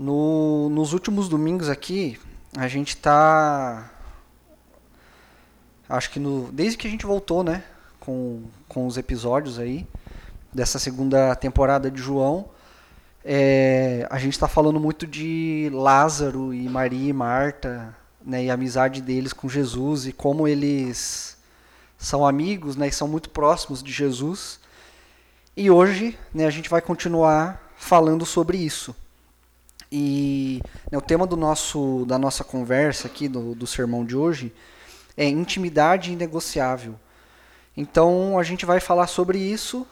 No, nos últimos domingos aqui, a gente está. Acho que no, desde que a gente voltou, né? Com, com os episódios aí, dessa segunda temporada de João, é, a gente está falando muito de Lázaro e Maria e Marta, né? E a amizade deles com Jesus e como eles são amigos, né? E são muito próximos de Jesus. E hoje, né? A gente vai continuar falando sobre isso. E né, o tema do nosso, da nossa conversa aqui, do, do sermão de hoje, é intimidade inegociável. Então a gente vai falar sobre isso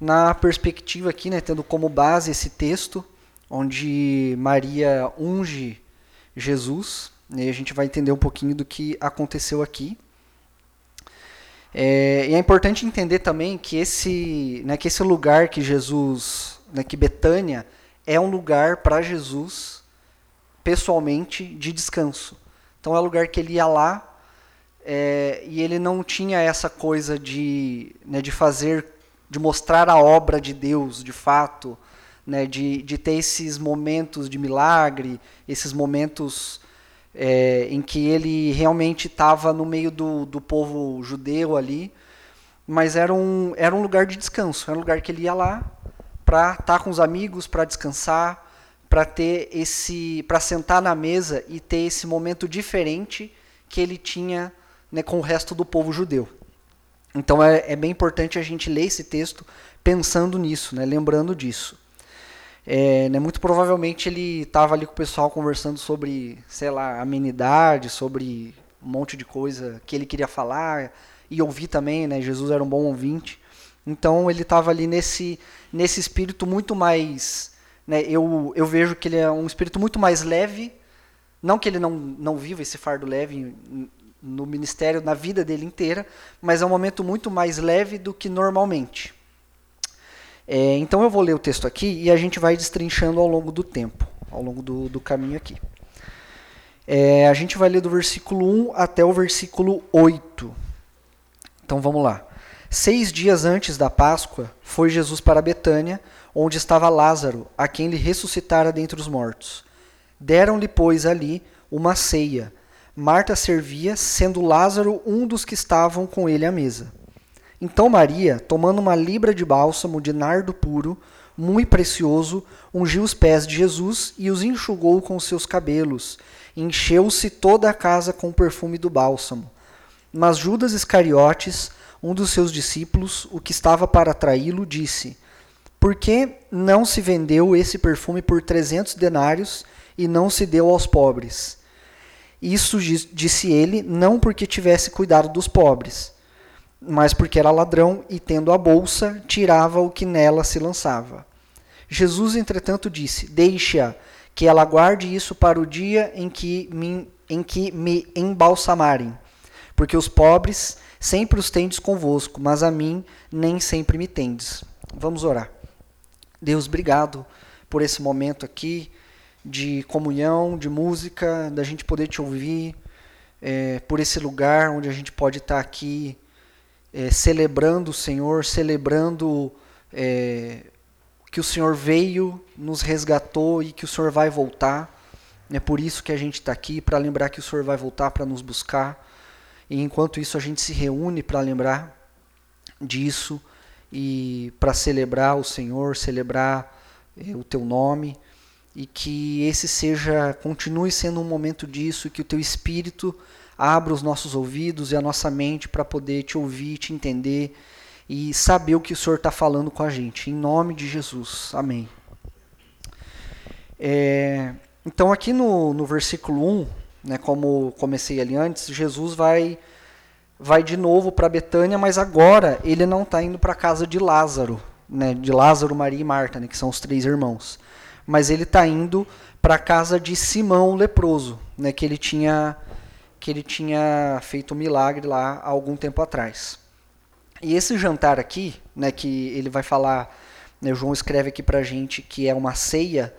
na perspectiva aqui, né, tendo como base esse texto, onde Maria unge Jesus, né, e a gente vai entender um pouquinho do que aconteceu aqui. É, e é importante entender também que esse, né, que esse lugar que Jesus, né, que Betânia é um lugar para Jesus, pessoalmente, de descanso. Então é um lugar que ele ia lá é, e ele não tinha essa coisa de, né, de fazer, de mostrar a obra de Deus de fato, né, de, de ter esses momentos de milagre, esses momentos é, em que ele realmente estava no meio do, do povo judeu ali, mas era um, era um lugar de descanso, era um lugar que ele ia lá para estar tá com os amigos, para descansar, para ter esse, para sentar na mesa e ter esse momento diferente que ele tinha né, com o resto do povo judeu. Então é, é, bem importante a gente ler esse texto pensando nisso, né, lembrando disso. É, né, muito provavelmente ele estava ali com o pessoal conversando sobre, sei lá, amenidade, sobre um monte de coisa que ele queria falar e ouvir também, né? Jesus era um bom ouvinte. Então ele estava ali nesse, nesse espírito muito mais. Né, eu, eu vejo que ele é um espírito muito mais leve. Não que ele não, não viva esse fardo leve no ministério, na vida dele inteira, mas é um momento muito mais leve do que normalmente. É, então eu vou ler o texto aqui e a gente vai destrinchando ao longo do tempo, ao longo do, do caminho aqui. É, a gente vai ler do versículo 1 até o versículo 8. Então vamos lá. Seis dias antes da Páscoa, foi Jesus para Betânia, onde estava Lázaro, a quem lhe ressuscitara dentre os mortos. Deram-lhe, pois, ali uma ceia. Marta servia, sendo Lázaro um dos que estavam com ele à mesa. Então Maria, tomando uma libra de bálsamo de nardo puro, muito precioso, ungiu os pés de Jesus e os enxugou com seus cabelos. Encheu-se toda a casa com o perfume do bálsamo. Mas Judas Iscariotes, um dos seus discípulos, o que estava para traí-lo, disse: Por que não se vendeu esse perfume por trezentos denários e não se deu aos pobres? Isso disse ele, não porque tivesse cuidado dos pobres, mas porque era ladrão e, tendo a bolsa, tirava o que nela se lançava. Jesus, entretanto, disse: Deixe-a, que ela guarde isso para o dia em que me, em que me embalsamarem, porque os pobres Sempre os tendes convosco, mas a mim nem sempre me tendes. Vamos orar. Deus, obrigado por esse momento aqui de comunhão, de música, da gente poder te ouvir, é, por esse lugar onde a gente pode estar aqui é, celebrando o Senhor, celebrando é, que o Senhor veio, nos resgatou e que o Senhor vai voltar. É por isso que a gente está aqui, para lembrar que o Senhor vai voltar para nos buscar. E enquanto isso a gente se reúne para lembrar disso e para celebrar o Senhor, celebrar eh, o teu nome e que esse seja continue sendo um momento disso, que o teu espírito abra os nossos ouvidos e a nossa mente para poder te ouvir, te entender e saber o que o Senhor está falando com a gente. Em nome de Jesus. Amém. É, então, aqui no, no versículo 1, né, como comecei ali antes, Jesus vai vai de novo para Betânia, mas agora ele não está indo para a casa de Lázaro, né, de Lázaro, Maria e Marta, né, que são os três irmãos, mas ele está indo para a casa de Simão o leproso, né, que ele tinha que ele tinha feito um milagre lá há algum tempo atrás. E esse jantar aqui, né, que ele vai falar, né, João escreve aqui para gente que é uma ceia,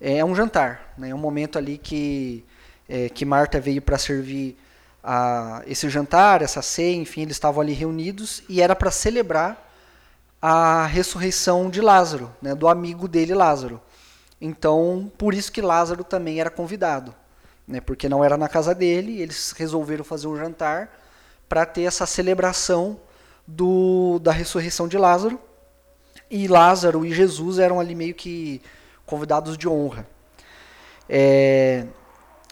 é um jantar, né, é um momento ali que é, que Marta veio para servir a, esse jantar, essa ceia, enfim, eles estavam ali reunidos e era para celebrar a ressurreição de Lázaro, né, do amigo dele Lázaro. Então, por isso que Lázaro também era convidado, né? Porque não era na casa dele, eles resolveram fazer um jantar para ter essa celebração do, da ressurreição de Lázaro. E Lázaro e Jesus eram ali meio que convidados de honra. É,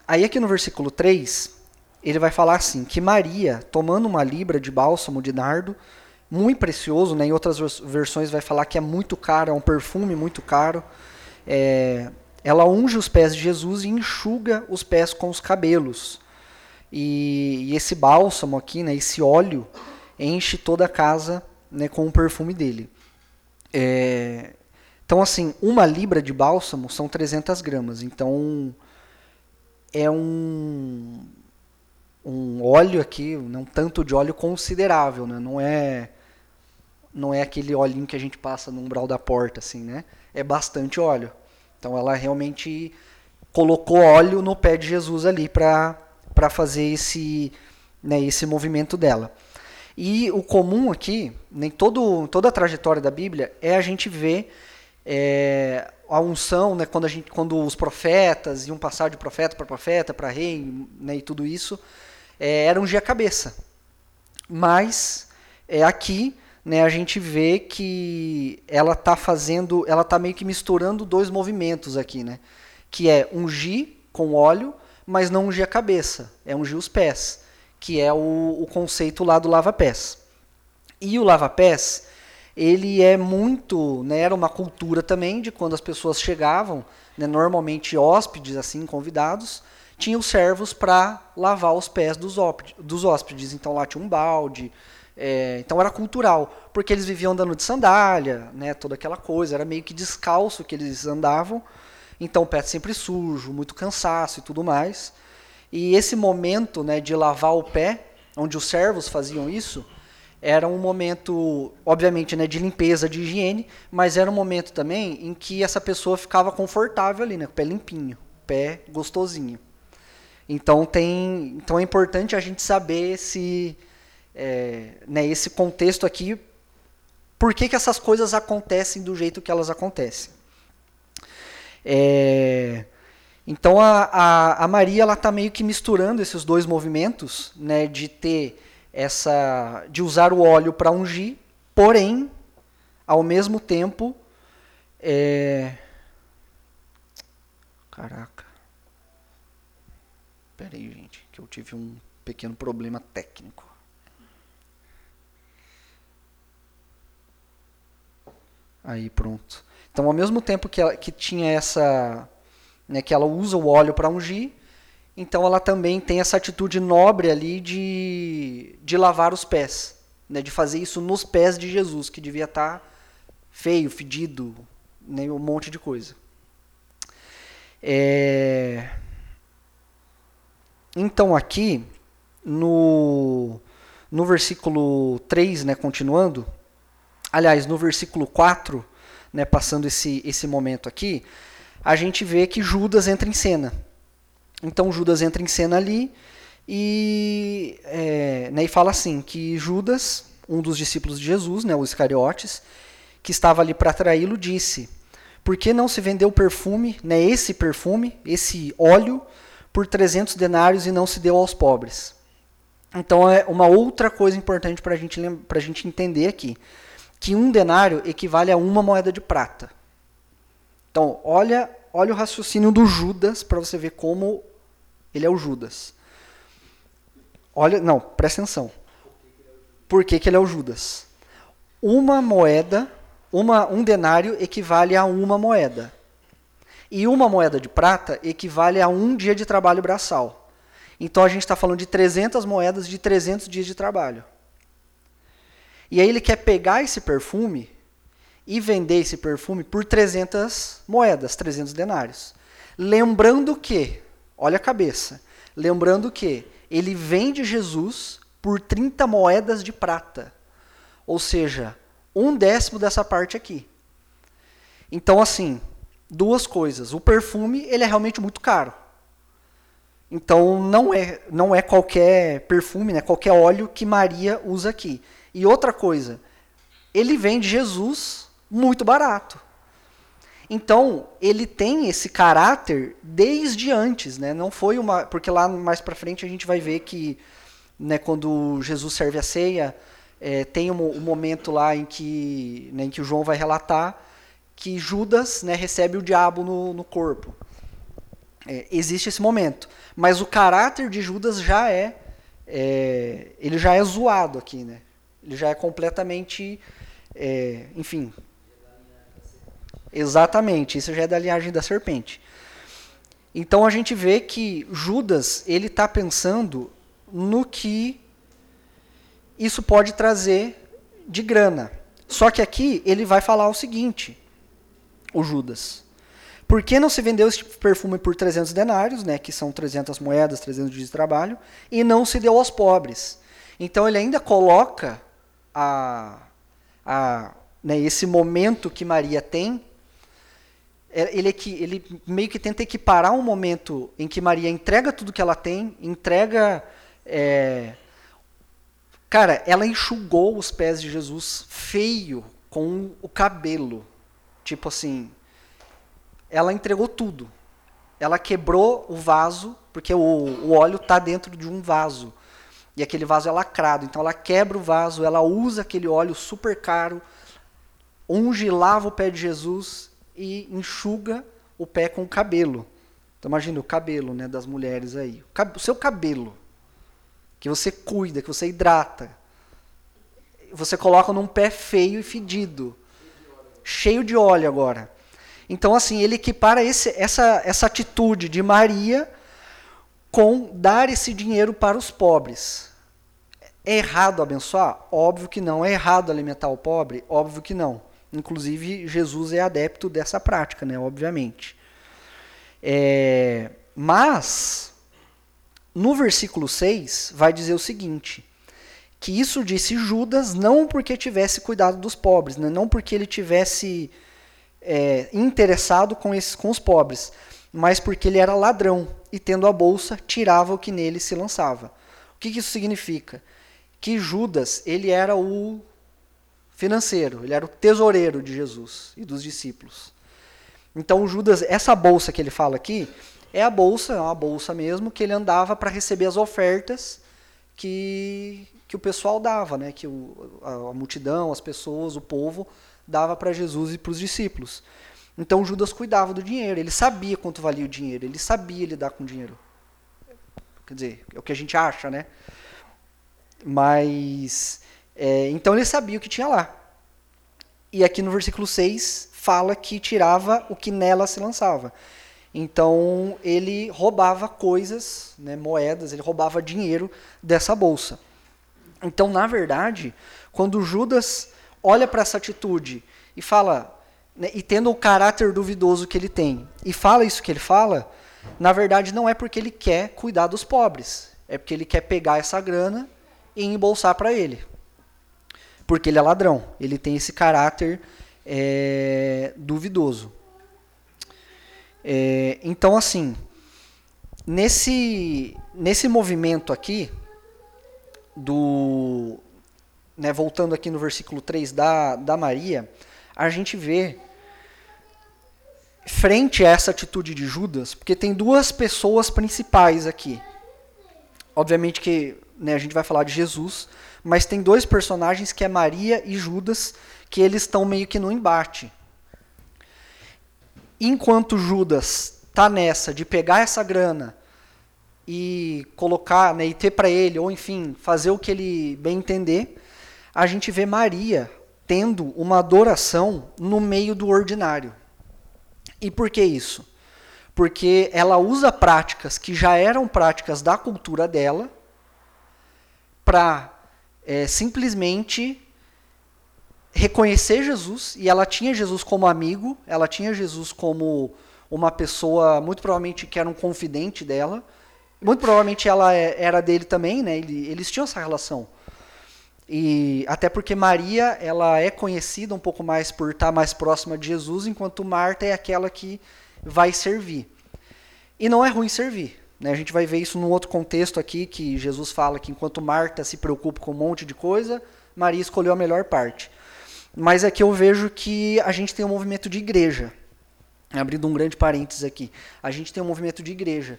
aí aqui no versículo 3, ele vai falar assim, que Maria, tomando uma libra de bálsamo de nardo, muito precioso, né? em outras versões vai falar que é muito caro, é um perfume muito caro, é, ela unge os pés de Jesus e enxuga os pés com os cabelos. E, e esse bálsamo aqui, né, esse óleo, enche toda a casa né, com o perfume dele. É, então, assim, uma libra de bálsamo são 300 gramas. Então, é um, um óleo aqui, um tanto de óleo considerável, né? Não é não é aquele olhinho que a gente passa no umbral da porta, assim, né? É bastante óleo. Então, ela realmente colocou óleo no pé de Jesus ali para fazer esse, né, esse movimento dela. E o comum aqui, nem todo, toda a trajetória da Bíblia, é a gente ver é, a unção, né, quando, a gente, quando os profetas iam passar de profeta para profeta, para rei, né, e tudo isso, é, era ungir a cabeça. Mas é, aqui né, a gente vê que ela está fazendo, ela está meio que misturando dois movimentos aqui, né, que é ungir com óleo, mas não ungir a cabeça, é ungir os pés que é o, o conceito lá do lava-pés. E o lava-pés, ele é muito, né, era uma cultura também de quando as pessoas chegavam, né, normalmente hóspedes, assim, convidados, tinham servos para lavar os pés dos, dos hóspedes. Então lá tinha um balde, é, então era cultural, porque eles viviam andando de sandália, né, toda aquela coisa, era meio que descalço que eles andavam, então o pé sempre sujo, muito cansaço e tudo mais. E esse momento né, de lavar o pé, onde os servos faziam isso, era um momento, obviamente, né, de limpeza, de higiene, mas era um momento também em que essa pessoa ficava confortável ali, né, pé limpinho, pé gostosinho. Então tem, então é importante a gente saber esse, é, né, esse contexto aqui, por que, que essas coisas acontecem do jeito que elas acontecem. É, então a, a, a Maria ela está meio que misturando esses dois movimentos, né, de ter essa, de usar o óleo para ungir, porém, ao mesmo tempo, é... caraca, pera aí gente, que eu tive um pequeno problema técnico. Aí pronto. Então, ao mesmo tempo que, ela, que tinha essa né, que ela usa o óleo para ungir, então ela também tem essa atitude nobre ali de, de lavar os pés, né, de fazer isso nos pés de Jesus, que devia estar tá feio, fedido, né, um monte de coisa. É... Então aqui, no, no versículo 3, né, continuando, aliás, no versículo 4, né, passando esse, esse momento aqui, a gente vê que Judas entra em cena. Então Judas entra em cena ali e, é, né, e fala assim que Judas, um dos discípulos de Jesus, né, os Iscariotes, que estava ali para traí-lo, disse: Por que não se vendeu perfume, né, esse perfume, esse óleo, por 300 denários e não se deu aos pobres? Então é uma outra coisa importante para gente, a gente entender aqui, que um denário equivale a uma moeda de prata. Então, olha, olha o raciocínio do Judas para você ver como ele é o Judas. Olha, não, presta atenção. Por que, que ele é o Judas? Uma moeda, uma, um denário equivale a uma moeda. E uma moeda de prata equivale a um dia de trabalho braçal. Então a gente está falando de 300 moedas de 300 dias de trabalho. E aí ele quer pegar esse perfume e vender esse perfume por 300 moedas, 300 denários. Lembrando que, olha a cabeça, lembrando que ele vende Jesus por 30 moedas de prata. Ou seja, um décimo dessa parte aqui. Então, assim, duas coisas. O perfume, ele é realmente muito caro. Então, não é, não é qualquer perfume, né, qualquer óleo que Maria usa aqui. E outra coisa, ele vende Jesus muito barato. Então, ele tem esse caráter desde antes, né? Não foi uma, porque lá mais para frente a gente vai ver que, né, quando Jesus serve a ceia, é, tem um, um, momento lá em que, né, em que o João vai relatar que Judas, né, recebe o diabo no, no corpo. É, existe esse momento, mas o caráter de Judas já é, é, ele já é zoado aqui, né? Ele já é completamente, é, enfim, Exatamente, isso já é da linhagem da serpente. Então a gente vê que Judas ele está pensando no que isso pode trazer de grana. Só que aqui ele vai falar o seguinte, o Judas. Por que não se vendeu esse perfume por 300 denários, né, que são 300 moedas, 300 dias de trabalho, e não se deu aos pobres? Então ele ainda coloca a, a, né, esse momento que Maria tem ele, ele meio que tenta equiparar um momento em que Maria entrega tudo que ela tem, entrega. É, cara, ela enxugou os pés de Jesus feio com o cabelo. Tipo assim, ela entregou tudo. Ela quebrou o vaso, porque o, o óleo está dentro de um vaso. E aquele vaso é lacrado. Então ela quebra o vaso, ela usa aquele óleo super caro, unge, lava o pé de Jesus e enxuga o pé com o cabelo. Então imagina o cabelo né, das mulheres aí. O seu cabelo, que você cuida, que você hidrata. Você coloca num pé feio e fedido. Cheio de óleo agora. Então, assim, ele equipara esse, essa, essa atitude de Maria com dar esse dinheiro para os pobres. É errado abençoar? Óbvio que não. É errado alimentar o pobre? Óbvio que não. Inclusive, Jesus é adepto dessa prática, né, obviamente. É, mas, no versículo 6, vai dizer o seguinte: que isso disse Judas não porque tivesse cuidado dos pobres, né, não porque ele tivesse é, interessado com, esses, com os pobres, mas porque ele era ladrão e, tendo a bolsa, tirava o que nele se lançava. O que, que isso significa? Que Judas ele era o financeiro, ele era o tesoureiro de Jesus e dos discípulos. Então Judas, essa bolsa que ele fala aqui, é a bolsa, é uma bolsa mesmo, que ele andava para receber as ofertas que, que o pessoal dava, né? que o, a, a multidão, as pessoas, o povo dava para Jesus e para os discípulos. Então Judas cuidava do dinheiro, ele sabia quanto valia o dinheiro, ele sabia lidar com o dinheiro. Quer dizer, é o que a gente acha, né? Mas é, então ele sabia o que tinha lá. E aqui no versículo 6 fala que tirava o que nela se lançava. Então ele roubava coisas, né, moedas, ele roubava dinheiro dessa bolsa. Então, na verdade, quando Judas olha para essa atitude e fala, né, e tendo o caráter duvidoso que ele tem, e fala isso que ele fala, na verdade não é porque ele quer cuidar dos pobres, é porque ele quer pegar essa grana e embolsar para ele porque ele é ladrão. Ele tem esse caráter é, duvidoso. É, então, assim, nesse, nesse movimento aqui, do, né, voltando aqui no versículo 3 da, da Maria, a gente vê, frente a essa atitude de Judas, porque tem duas pessoas principais aqui. Obviamente que né, a gente vai falar de Jesus, mas tem dois personagens que é Maria e Judas, que eles estão meio que no embate. Enquanto Judas está nessa de pegar essa grana e colocar, né, e ter para ele, ou enfim, fazer o que ele bem entender, a gente vê Maria tendo uma adoração no meio do ordinário. E por que isso? Porque ela usa práticas que já eram práticas da cultura dela para é, simplesmente reconhecer Jesus, e ela tinha Jesus como amigo, ela tinha Jesus como uma pessoa, muito provavelmente que era um confidente dela, muito provavelmente ela é, era dele também, né? Eles tinham essa relação. E até porque Maria, ela é conhecida um pouco mais por estar mais próxima de Jesus, enquanto Marta é aquela que vai servir. E não é ruim servir. Né? A gente vai ver isso num outro contexto aqui, que Jesus fala que enquanto Marta se preocupa com um monte de coisa, Maria escolheu a melhor parte. Mas aqui eu vejo que a gente tem um movimento de igreja. abrindo um grande parênteses aqui, a gente tem um movimento de igreja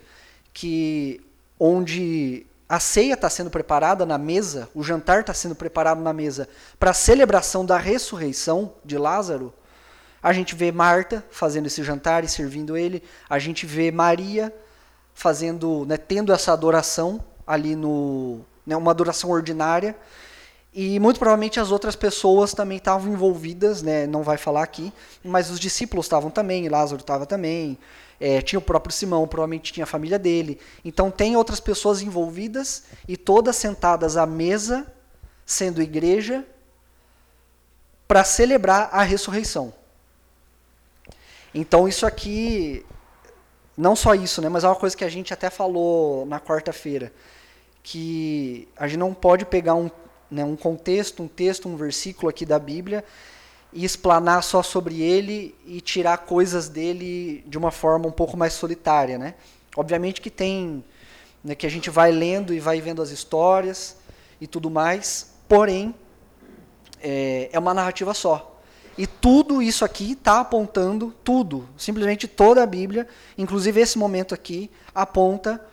que onde a ceia está sendo preparada na mesa, o jantar está sendo preparado na mesa para a celebração da ressurreição de Lázaro, a gente vê Marta fazendo esse jantar e servindo ele, a gente vê Maria fazendo, né, tendo essa adoração ali no, né, uma adoração ordinária, e muito provavelmente as outras pessoas também estavam envolvidas, né, não vai falar aqui, mas os discípulos estavam também, Lázaro estava também, é, tinha o próprio Simão, provavelmente tinha a família dele. Então tem outras pessoas envolvidas e todas sentadas à mesa, sendo igreja, para celebrar a ressurreição. Então isso aqui, não só isso, né, mas é uma coisa que a gente até falou na quarta-feira, que a gente não pode pegar um, né, um contexto, um texto, um versículo aqui da Bíblia e explanar só sobre ele e tirar coisas dele de uma forma um pouco mais solitária, né? Obviamente que tem, né, que a gente vai lendo e vai vendo as histórias e tudo mais, porém é, é uma narrativa só. E tudo isso aqui está apontando, tudo, simplesmente toda a Bíblia, inclusive esse momento aqui, aponta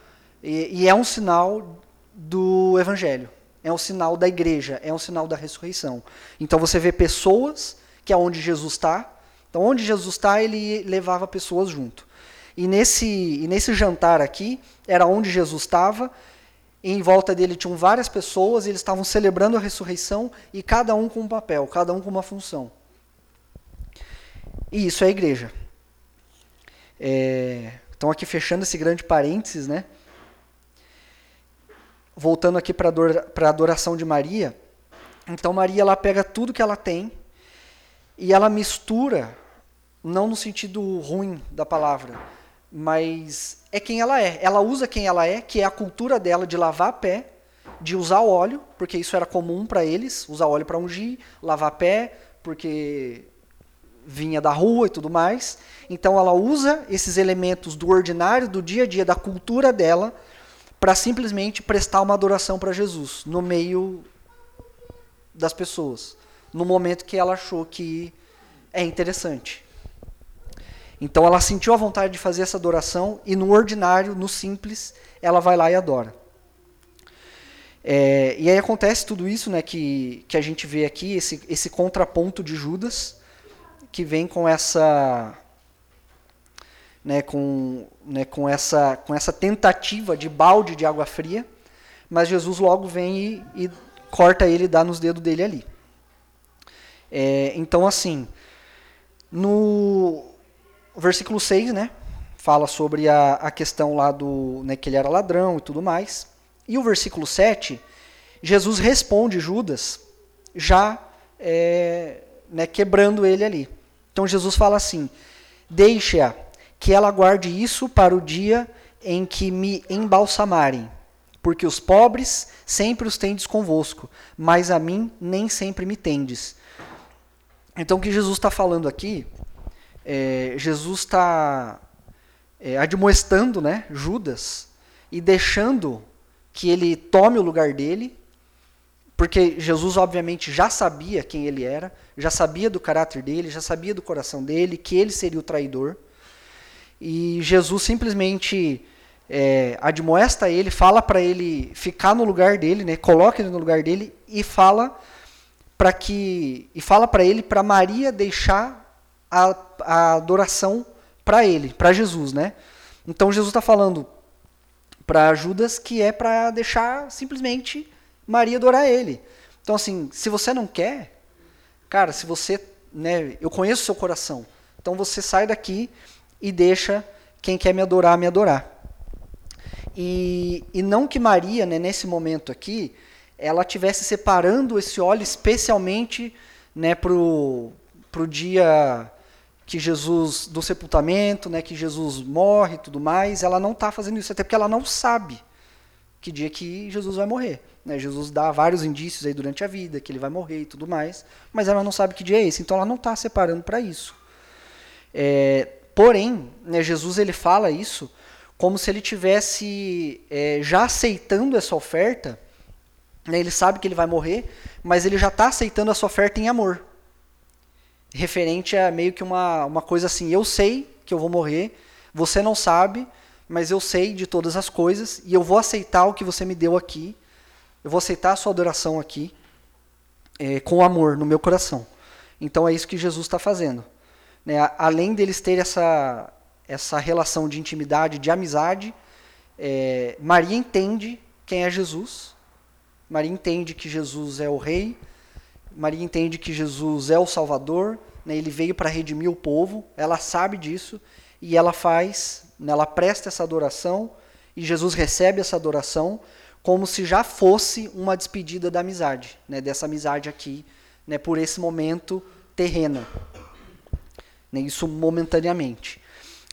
e, e é um sinal do Evangelho, é um sinal da igreja, é um sinal da ressurreição. Então você vê pessoas que é onde Jesus está. Então, onde Jesus está, ele levava pessoas junto. E nesse, e nesse jantar aqui, era onde Jesus estava. Em volta dele tinham várias pessoas, e eles estavam celebrando a ressurreição, e cada um com um papel, cada um com uma função. E isso é a igreja. É, então, aqui fechando esse grande parênteses, né? Voltando aqui para a adoração de Maria. Então, Maria ela pega tudo que ela tem, e ela mistura, não no sentido ruim da palavra, mas é quem ela é. Ela usa quem ela é, que é a cultura dela de lavar pé, de usar óleo, porque isso era comum para eles, usar óleo para ungir, lavar pé, porque vinha da rua e tudo mais. Então ela usa esses elementos do ordinário, do dia a dia, da cultura dela, para simplesmente prestar uma adoração para Jesus no meio das pessoas no momento que ela achou que é interessante. Então ela sentiu a vontade de fazer essa adoração e no ordinário, no simples, ela vai lá e adora. É, e aí acontece tudo isso né, que, que a gente vê aqui, esse, esse contraponto de Judas, que vem com essa. Né, com, né, com, essa, com essa tentativa de balde de água fria, mas Jesus logo vem e, e corta ele e dá nos dedos dele ali. É, então, assim, no versículo 6, né, fala sobre a, a questão lá do, né, que ele era ladrão e tudo mais. E o versículo 7, Jesus responde Judas, já é, né, quebrando ele ali. Então Jesus fala assim: Deixe-a, que ela guarde isso para o dia em que me embalsamarem, porque os pobres sempre os tendes convosco, mas a mim nem sempre me tendes. Então, o que Jesus está falando aqui, é, Jesus está é, admoestando né, Judas e deixando que ele tome o lugar dele, porque Jesus, obviamente, já sabia quem ele era, já sabia do caráter dele, já sabia do coração dele, que ele seria o traidor. E Jesus simplesmente é, admoesta ele, fala para ele ficar no lugar dele, né, coloca ele no lugar dele e fala para que e fala para ele para Maria deixar a, a adoração para ele, para Jesus, né? Então Jesus está falando para Judas que é para deixar simplesmente Maria adorar ele. Então assim, se você não quer, cara, se você, né, eu conheço o seu coração. Então você sai daqui e deixa quem quer me adorar me adorar. E, e não que Maria, né, nesse momento aqui, ela tivesse separando esse óleo especialmente né, para o dia que Jesus do sepultamento, né, que Jesus morre e tudo mais, ela não está fazendo isso, até porque ela não sabe que dia que Jesus vai morrer. Né? Jesus dá vários indícios aí durante a vida, que ele vai morrer e tudo mais, mas ela não sabe que dia é esse, então ela não está separando para isso. É, porém, né, Jesus ele fala isso como se ele tivesse é, já aceitando essa oferta né, ele sabe que ele vai morrer, mas ele já está aceitando a sua oferta em amor. Referente a meio que uma, uma coisa assim, eu sei que eu vou morrer. Você não sabe, mas eu sei de todas as coisas e eu vou aceitar o que você me deu aqui. Eu vou aceitar a sua adoração aqui é, com amor no meu coração. Então é isso que Jesus está fazendo. Né? Além deles terem essa, essa relação de intimidade, de amizade, é, Maria entende quem é Jesus. Maria entende que Jesus é o Rei. Maria entende que Jesus é o Salvador. Né? Ele veio para redimir o povo. Ela sabe disso e ela faz, né? ela presta essa adoração e Jesus recebe essa adoração como se já fosse uma despedida da amizade, né? dessa amizade aqui, né? por esse momento terreno. Né? Isso momentaneamente.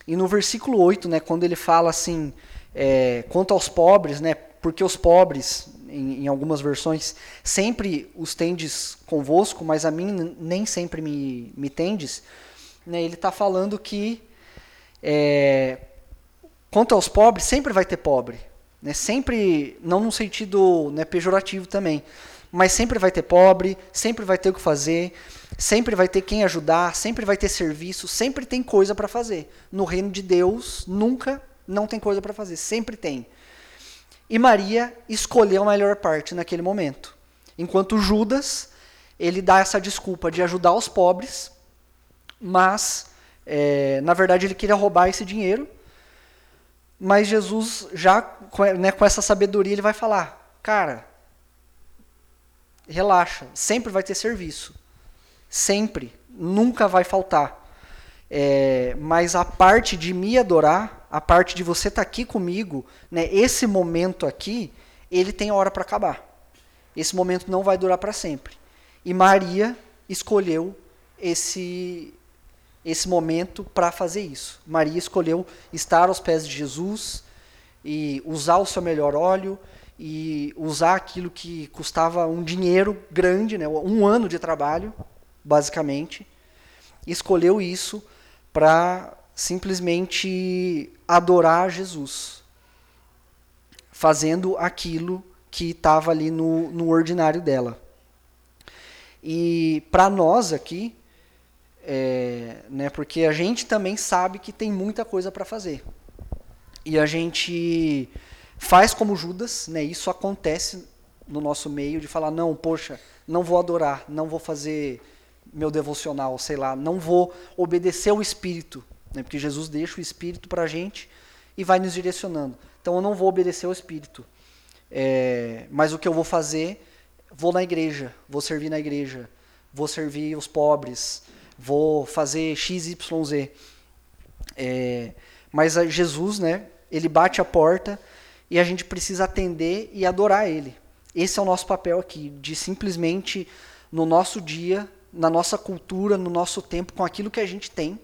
E no versículo 8, né, quando ele fala assim, é, quanto aos pobres, né, porque os pobres, em, em, algumas versões, sempre os tendes convosco, mas a mim nem sempre me, me tendes, né, ele está falando que é, quanto aos pobres, sempre vai ter pobre. Né, sempre, não num sentido né, pejorativo também, mas sempre vai ter pobre, sempre vai ter o que fazer, Sempre vai ter quem ajudar, sempre vai ter serviço, sempre tem coisa para fazer. No reino de Deus, nunca não tem coisa para fazer, sempre tem. E Maria escolheu a melhor parte naquele momento. Enquanto Judas, ele dá essa desculpa de ajudar os pobres, mas, é, na verdade, ele queria roubar esse dinheiro. Mas Jesus, já né, com essa sabedoria, ele vai falar: cara, relaxa, sempre vai ter serviço. Sempre, nunca vai faltar. É, mas a parte de me adorar, a parte de você estar tá aqui comigo, né, esse momento aqui, ele tem hora para acabar. Esse momento não vai durar para sempre. E Maria escolheu esse esse momento para fazer isso. Maria escolheu estar aos pés de Jesus e usar o seu melhor óleo e usar aquilo que custava um dinheiro grande, né, um ano de trabalho, basicamente, escolheu isso para simplesmente adorar Jesus, fazendo aquilo que estava ali no, no ordinário dela. E para nós aqui, é, né, porque a gente também sabe que tem muita coisa para fazer. E a gente faz como Judas, né, isso acontece no nosso meio, de falar, não, poxa, não vou adorar, não vou fazer meu devocional, sei lá, não vou obedecer ao Espírito, né? porque Jesus deixa o Espírito para a gente e vai nos direcionando. Então eu não vou obedecer ao Espírito, é, mas o que eu vou fazer, vou na igreja, vou servir na igreja, vou servir os pobres, vou fazer x, y, z. É, mas Jesus, né? Ele bate a porta e a gente precisa atender e adorar Ele. Esse é o nosso papel aqui, de simplesmente no nosso dia na nossa cultura, no nosso tempo, com aquilo que a gente tem.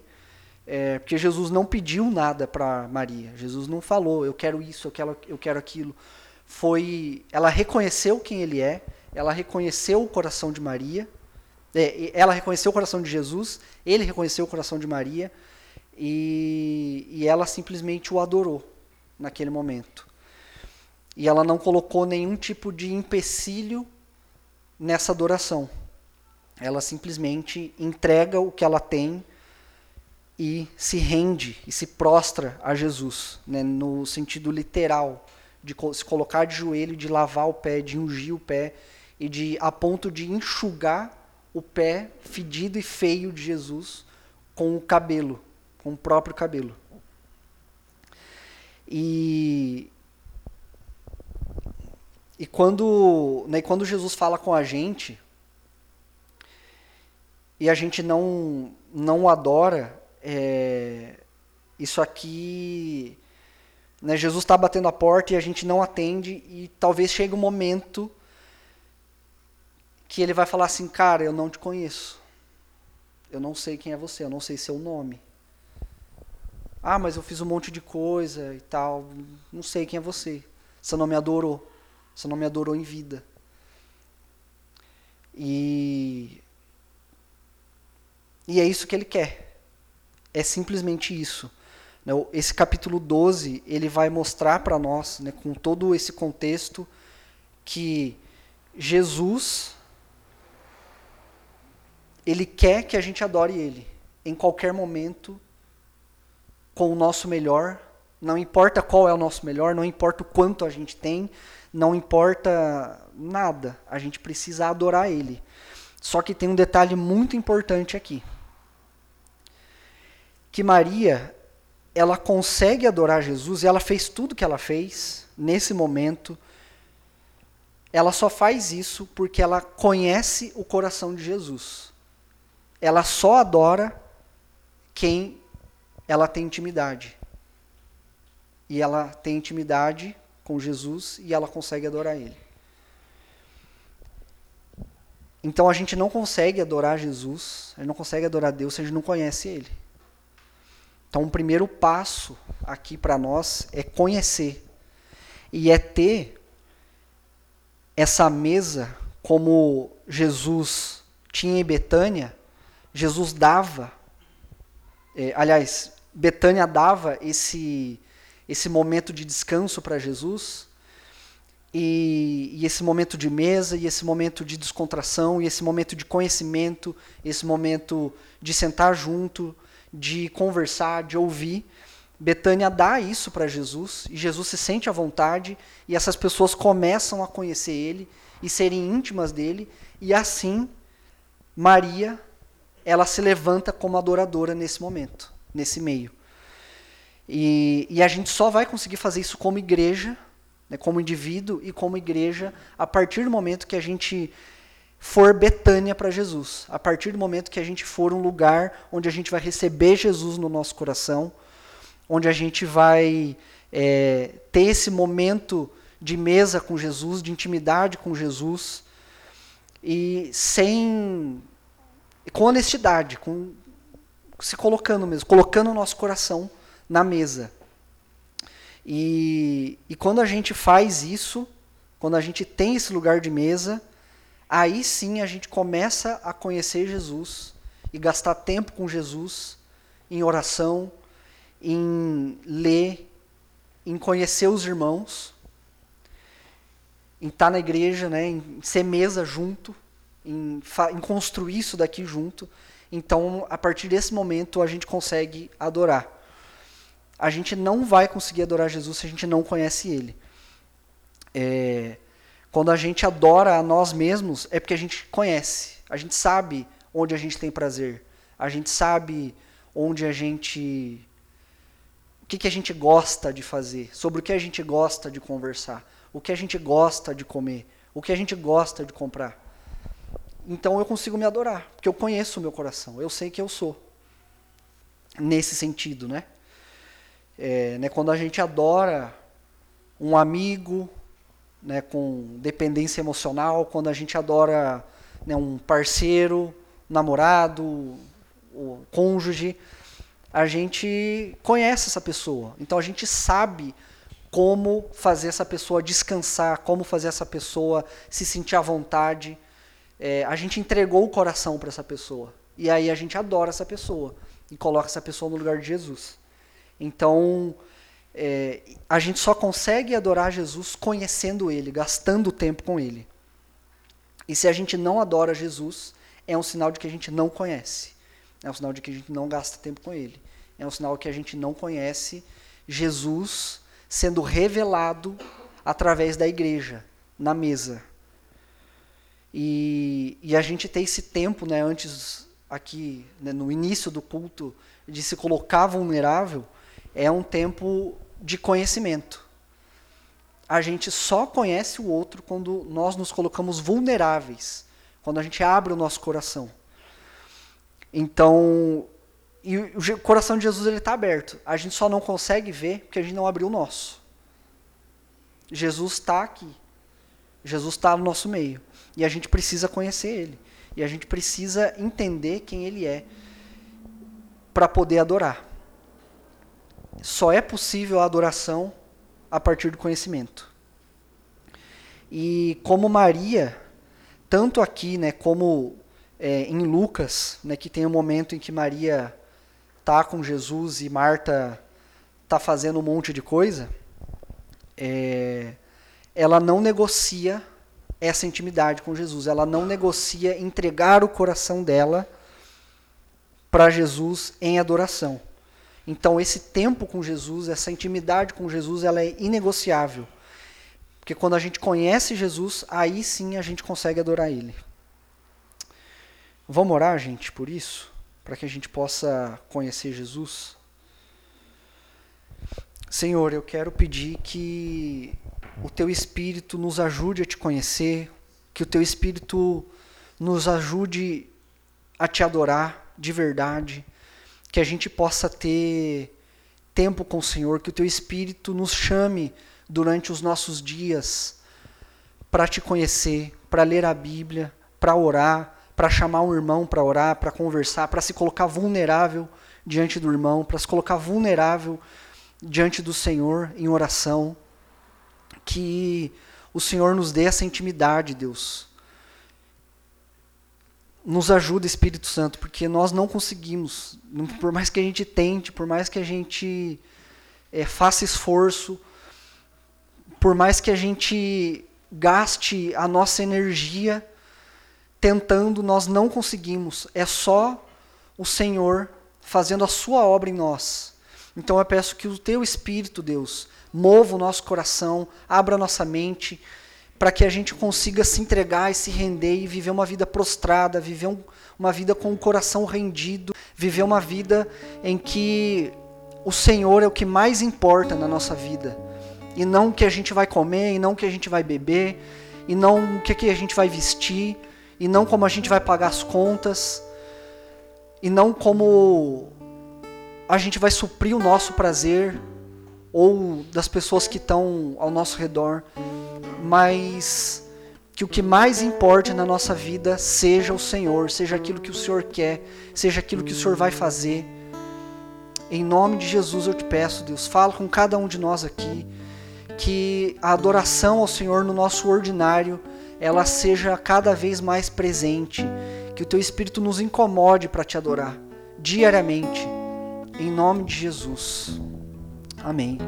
É, porque Jesus não pediu nada para Maria. Jesus não falou, eu quero isso, eu quero, eu quero aquilo. Foi, ela reconheceu quem ele é, ela reconheceu o coração de Maria, é, ela reconheceu o coração de Jesus, ele reconheceu o coração de Maria, e, e ela simplesmente o adorou naquele momento. E ela não colocou nenhum tipo de empecilho nessa adoração ela simplesmente entrega o que ela tem e se rende e se prostra a Jesus, né, no sentido literal, de se colocar de joelho, de lavar o pé, de ungir o pé e de a ponto de enxugar o pé fedido e feio de Jesus com o cabelo, com o próprio cabelo. E e quando, né, quando Jesus fala com a gente, e a gente não, não adora, é, isso aqui. Né, Jesus está batendo a porta e a gente não atende, e talvez chegue um momento que ele vai falar assim: Cara, eu não te conheço. Eu não sei quem é você, eu não sei seu nome. Ah, mas eu fiz um monte de coisa e tal. Não sei quem é você. Você não me adorou. Você não me adorou em vida. E e é isso que ele quer. É simplesmente isso. Né? Esse capítulo 12, ele vai mostrar para nós, né, com todo esse contexto, que Jesus ele quer que a gente adore ele em qualquer momento com o nosso melhor, não importa qual é o nosso melhor, não importa o quanto a gente tem, não importa nada, a gente precisa adorar Ele. Só que tem um detalhe muito importante aqui. Que Maria, ela consegue adorar Jesus e ela fez tudo que ela fez nesse momento. Ela só faz isso porque ela conhece o coração de Jesus. Ela só adora quem ela tem intimidade. E ela tem intimidade com Jesus e ela consegue adorar Ele. Então a gente não consegue adorar Jesus, a gente não consegue adorar Deus se a gente não conhece Ele. Então o primeiro passo aqui para nós é conhecer. E é ter essa mesa como Jesus tinha em Betânia, Jesus dava. É, aliás, Betânia dava esse, esse momento de descanso para Jesus, e, e, esse momento de mesa, e esse momento de descontração, e esse momento de conhecimento, esse momento de sentar junto, de conversar, de ouvir. Betânia dá isso para Jesus, e Jesus se sente à vontade, e essas pessoas começam a conhecer ele e serem íntimas dele, e assim Maria, ela se levanta como adoradora nesse momento, nesse meio. E, e a gente só vai conseguir fazer isso como igreja, né, como indivíduo e como igreja, a partir do momento que a gente for Betânia para Jesus, a partir do momento que a gente for um lugar onde a gente vai receber Jesus no nosso coração, onde a gente vai é, ter esse momento de mesa com Jesus, de intimidade com Jesus, e sem. Com honestidade, com, se colocando mesmo, colocando o nosso coração na mesa. E, e quando a gente faz isso, quando a gente tem esse lugar de mesa, aí sim a gente começa a conhecer Jesus e gastar tempo com Jesus em oração, em ler, em conhecer os irmãos, em estar na igreja, né, em ser mesa junto, em, em construir isso daqui junto. Então, a partir desse momento, a gente consegue adorar a gente não vai conseguir adorar Jesus se a gente não conhece Ele. É, quando a gente adora a nós mesmos, é porque a gente conhece, a gente sabe onde a gente tem prazer, a gente sabe onde a gente. o que, que a gente gosta de fazer, sobre o que a gente gosta de conversar, o que a gente gosta de comer, o que a gente gosta de comprar. Então eu consigo me adorar, porque eu conheço o meu coração, eu sei que eu sou. Nesse sentido, né? É, né, quando a gente adora um amigo né, com dependência emocional, quando a gente adora né, um parceiro, namorado, o cônjuge, a gente conhece essa pessoa. Então a gente sabe como fazer essa pessoa descansar, como fazer essa pessoa se sentir à vontade. É, a gente entregou o coração para essa pessoa. E aí a gente adora essa pessoa e coloca essa pessoa no lugar de Jesus. Então, é, a gente só consegue adorar Jesus conhecendo Ele, gastando tempo com Ele. E se a gente não adora Jesus, é um sinal de que a gente não conhece. É um sinal de que a gente não gasta tempo com Ele. É um sinal que a gente não conhece Jesus sendo revelado através da igreja, na mesa. E, e a gente tem esse tempo, né, antes, aqui, né, no início do culto, de se colocar vulnerável é um tempo de conhecimento. A gente só conhece o outro quando nós nos colocamos vulneráveis, quando a gente abre o nosso coração. Então, e o coração de Jesus ele está aberto. A gente só não consegue ver porque a gente não abriu o nosso. Jesus está aqui. Jesus está no nosso meio. E a gente precisa conhecer Ele. E a gente precisa entender quem Ele é para poder adorar só é possível a adoração a partir do conhecimento. E como Maria, tanto aqui, né, como é, em Lucas, né, que tem um momento em que Maria tá com Jesus e Marta tá fazendo um monte de coisa, é, ela não negocia essa intimidade com Jesus. Ela não negocia entregar o coração dela para Jesus em adoração. Então esse tempo com Jesus, essa intimidade com Jesus, ela é inegociável. Porque quando a gente conhece Jesus, aí sim a gente consegue adorar Ele. Vamos orar, gente, por isso? Para que a gente possa conhecer Jesus? Senhor, eu quero pedir que o Teu Espírito nos ajude a te conhecer, que o Teu Espírito nos ajude a te adorar de verdade, que a gente possa ter tempo com o Senhor, que o Teu Espírito nos chame durante os nossos dias para te conhecer, para ler a Bíblia, para orar, para chamar um irmão para orar, para conversar, para se colocar vulnerável diante do irmão, para se colocar vulnerável diante do Senhor em oração. Que o Senhor nos dê essa intimidade, Deus. Nos ajuda, Espírito Santo, porque nós não conseguimos, por mais que a gente tente, por mais que a gente é, faça esforço, por mais que a gente gaste a nossa energia tentando, nós não conseguimos. É só o Senhor fazendo a sua obra em nós. Então eu peço que o teu Espírito, Deus, mova o nosso coração, abra a nossa mente, para que a gente consiga se entregar e se render e viver uma vida prostrada, viver um, uma vida com o coração rendido, viver uma vida em que o Senhor é o que mais importa na nossa vida. E não o que a gente vai comer, e não o que a gente vai beber, e não o que, que a gente vai vestir, e não como a gente vai pagar as contas, e não como a gente vai suprir o nosso prazer ou das pessoas que estão ao nosso redor, mas que o que mais importe na nossa vida seja o Senhor, seja aquilo que o Senhor quer, seja aquilo que o Senhor vai fazer. Em nome de Jesus eu te peço, Deus, fala com cada um de nós aqui que a adoração ao Senhor no nosso ordinário ela seja cada vez mais presente, que o teu espírito nos incomode para te adorar diariamente. Em nome de Jesus. Amém.